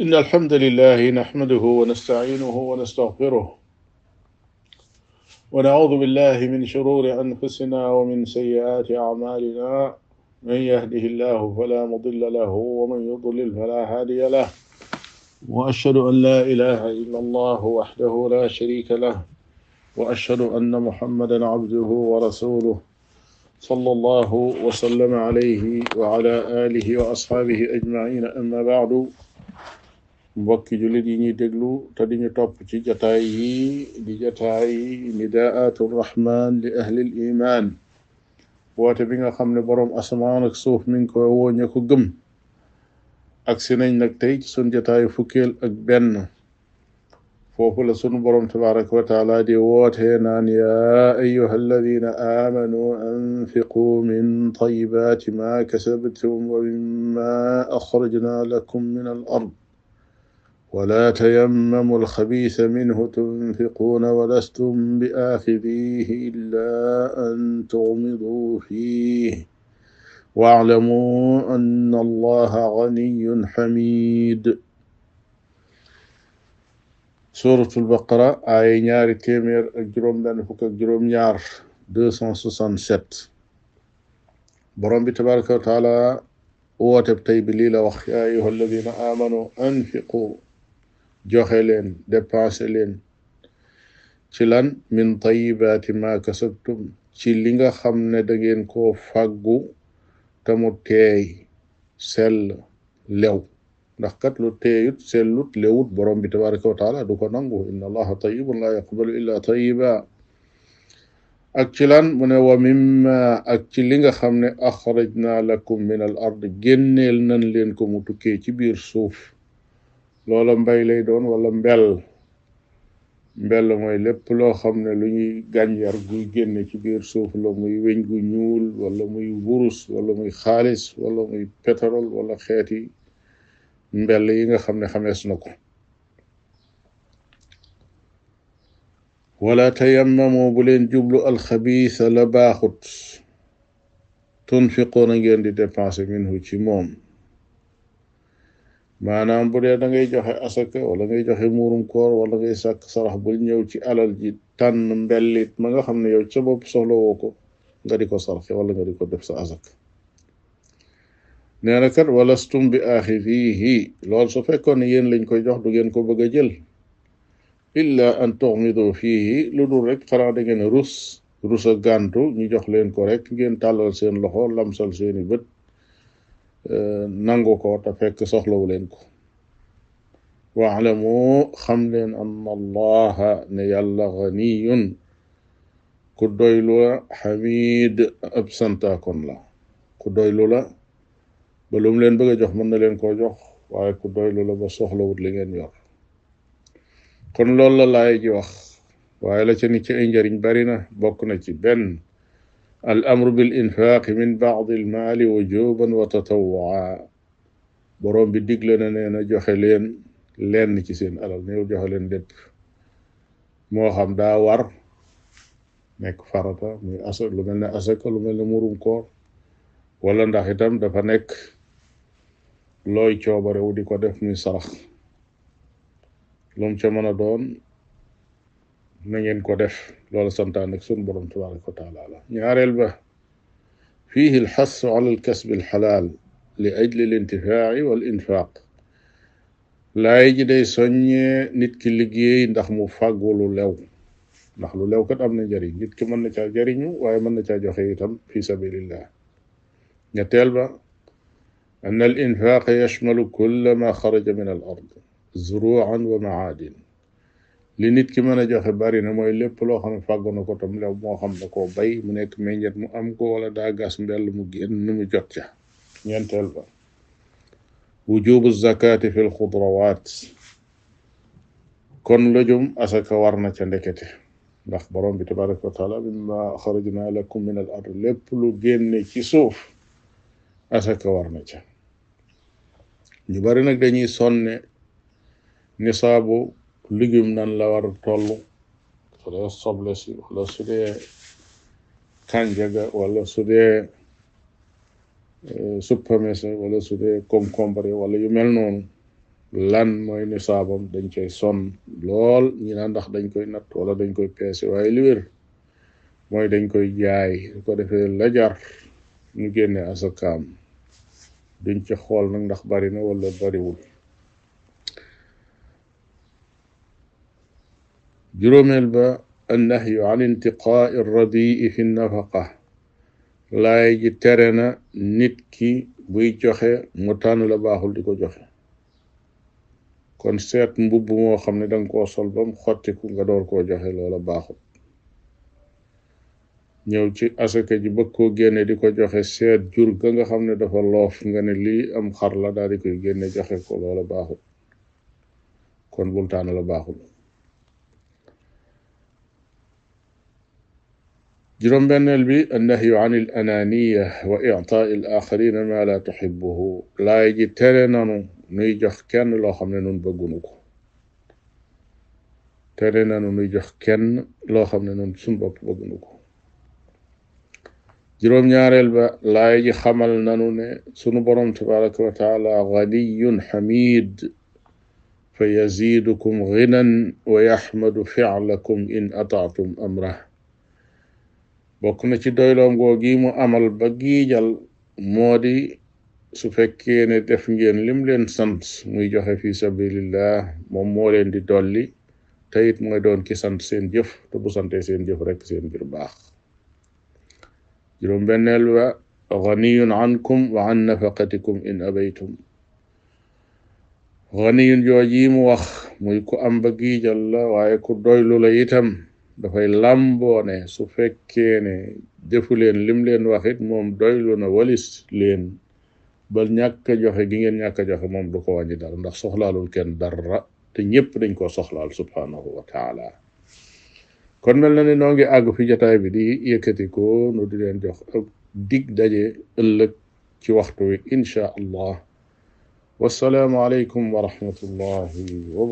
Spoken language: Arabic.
إن الحمد لله نحمده ونستعينه ونستغفره ونعوذ بالله من شرور أنفسنا ومن سيئات أعمالنا. من يهده الله فلا مضل له ومن يضلل فلا هادي له. وأشهد أن لا إله إلا الله وحده لا شريك له. وأشهد أن محمدا عبده ورسوله صلى الله وسلم عليه وعلى آله وأصحابه أجمعين. أما بعد mbokki julit yi ñuy déglu te di ñu topp ci jataay yi di jataay nidaatu rahman li ahli l iman woote bi nga xam ne boroom asamaan ak suuf mi ngi koy woo ña ko gëm ak si nañ nag tey ci sun jataayu fukkeel ak benn foofu la sunu boroom tabaraka wa taala di woote naan ya ayuha alladina amanu anfiqu min tayibaati ma kasabtum wa mimma akhrajna lakum min al ard ولا تيمموا الخبيث منه تنفقون ولستم بآخذيه إلا أن تغمضوا فيه. واعلموا أن الله غني حميد. سورة البقرة آية ak juróom benn fukk ak juróom ñaar 267 borom bi tabaraka wa taala wooteb tey bi lii la joxe leen dépensé leen. Ci lan? Min tayibaati ma kasabtum. Ci li nga xam ne da ngeen koo fàggu te mu teey sell lew. Ndax kat lu teeyut sellut lewut borom bi tabaraka wa taala du ko nangu. Inna allaha tayibun la yaqbalu illa tayiba ak ci lan? Mu ne ak ci li nga xam ne axrajna lakum min al ard nan leen ko mu tukkee ci biir suuf. Loola mbay lay doon wala mbell mbell mooy lépp loo xam ne lu ñuy gànjar guy génne ci biir suuf la muy weñ gu ñuul wala muy wurus wala muy xaalis wala muy pétrole wala xeeti mbell yi nga xam ne xamees na ko wala tayammamu bu leen jublu alxabiisa la baaxut tunfiqoona ngeen di dépenser minhu ci moom maanaam bu dee da ngay joxe asaka wala ngay joxe muurum koor wala ngay sàkk sarax bul ñëw ci alal ji tànn mbellit ma nga xam ne yow sa bopp soxla woo ko nga di ko sarxe wala nga di ko def sa asaka. Nee na kat walastum bi axidihi loolu su fekkoon ne yéen lañ koy jox du ngeen ko bëgg a jël. Illa an tuxmidu fiihi lu dul rek xanaa da ngeen rus rus a gàntu ñu jox leen ko rek ngeen tàllal seen loxo lamsal seeni bët. Nangu ko te fekk soxlawu leen ko waalamu xam leen anna allaha ne yàlla ganiyun ku doylu la xamid ab la ku doylu la ba leen bëgg a jox mën na leen koo jox waaye ku doylu la ba soxlawut li ngeen yor kon loolu la laay ji wax waaye la ca ni ci ay njariñ bari na bokk na ci benn الأمر بالإنفاق من بعض المال وجوبا وتطوعا. بروم بي ديغل نا نانا جوخي لين لين سي سين ألال نيو جوخي لين ديب. مو خام دا وار نيك فارطا مي اسا لو ملنا اسا كلو ملنا مورم كور. ولا نداخ تام دا فا نيك. لوي تشوبري ودي كو ديف مي صرخ لوم تشا مانا دون. na ngeen ko def. Loolu santaan ak sun borom tabaraka taala la. Ñaareel ba فيه الحث على الكسب الحلال لأجل الانتفاع والإنفاق لا يجد سني نيت كي ليغي نداخ مو فاغو لو لو نداخ لو لو كات امنا جاري نيت كي من نتا جاري نيو واي من نتا جوخي تام في سبيل الله نتال با ان الانفاق يشمل كل ما خرج من الأرض زروعا ومعادن li nit ki mën a joxe bari na mooy lépp loo xam ne fàggu na ko tam lew moo xam ne koo bay mu nekk meññet mu am ko wala daa gas mbell mu génn mu jot ca. Ñeenteel ba. Wujubu zakati fi lxudrawat kon lojum asaka war na ca ndekete. Ndax borom bi tabaraka wa taala mimma axrajna lakum min al lépp lu génne ci suuf asaka war na ca. Ñu bari nag dañuy sonne nisaabu légume nan la war toll. Su dee soble si wala su dee wala su dee suppame sa wala su dee concombre wala yu mel noonu lan mooy nisaabam dañ koy son lool. Ñi naan ndax dañ koy natt wala dañ koy peese waaye li wér mooy dañ koy jaay. Su ko defee la jar ñu génne asakaam. Duñ ci xool nag ndax bari na wala bariwul. Juróomeel ba annahyu an intiqaai rabii fi nafaqa. Laay ji tere na nit ki buy joxe mu tànn la baaxul di ko joxe. Kon seet mbubb moo xam ne danga koo sol bam xottiku nga door koo joxe loola baaxul. Ñëw ci asaka ji bëgg koo génne di ko joxe seet jur ga nga xam ne dafa loof nga ne lii am xar la daal di koy génne joxe ko loola baaxul. Kon bul tànn la baaxul. Juróom benneel bi annahyu an il ananiya wa ictaai al axarina ma la tuxibuhu laay ji tere nanu nuy jox kenn loo xam ne nun bëggunu ko tere nanu nuy jox kenn loo xam ne nun suñ bopp bëggunu ko juróom ñaareel ba laay ji xamal nanu ne sunu borom tabaraka wa taala ganiyun xamid fa yazidukum ginan wa yaxmadu ficlakum in ataatum amrah bokk na ci doyloom googi mu amal ba giijal moo di su fekkee ne def ngeen lim leen sant muy joxe fi sabilillah moom moo leen di dolli te it mooy doon ki sant seen jëf te bu sante seen jëf rek seen mbir baax. Juróom benneel wa ganiyun ankum wa an nafaqatikum in abaytum ganiyun jooji mu wax muy ku am ba giijal la waaye ku doylu la itam. Dafay làmboone su fekkee ne defu leen lim leen waxit moom doylu na walis leen ba ñàkk a joxe gi ngeen ñàkk a joxe moom du ko wàññi dara ndax soxlaalul kenn dara te ñëpp dañ koo soxlaal subhanahu wa taala kon mel na ne noo ngi àgg fi jotaay bi di yëkkati ko nu di leen jox dig daje ëllëg ci waxtu wi insha allah wassalaamu aleykum wa rahmatullahi wa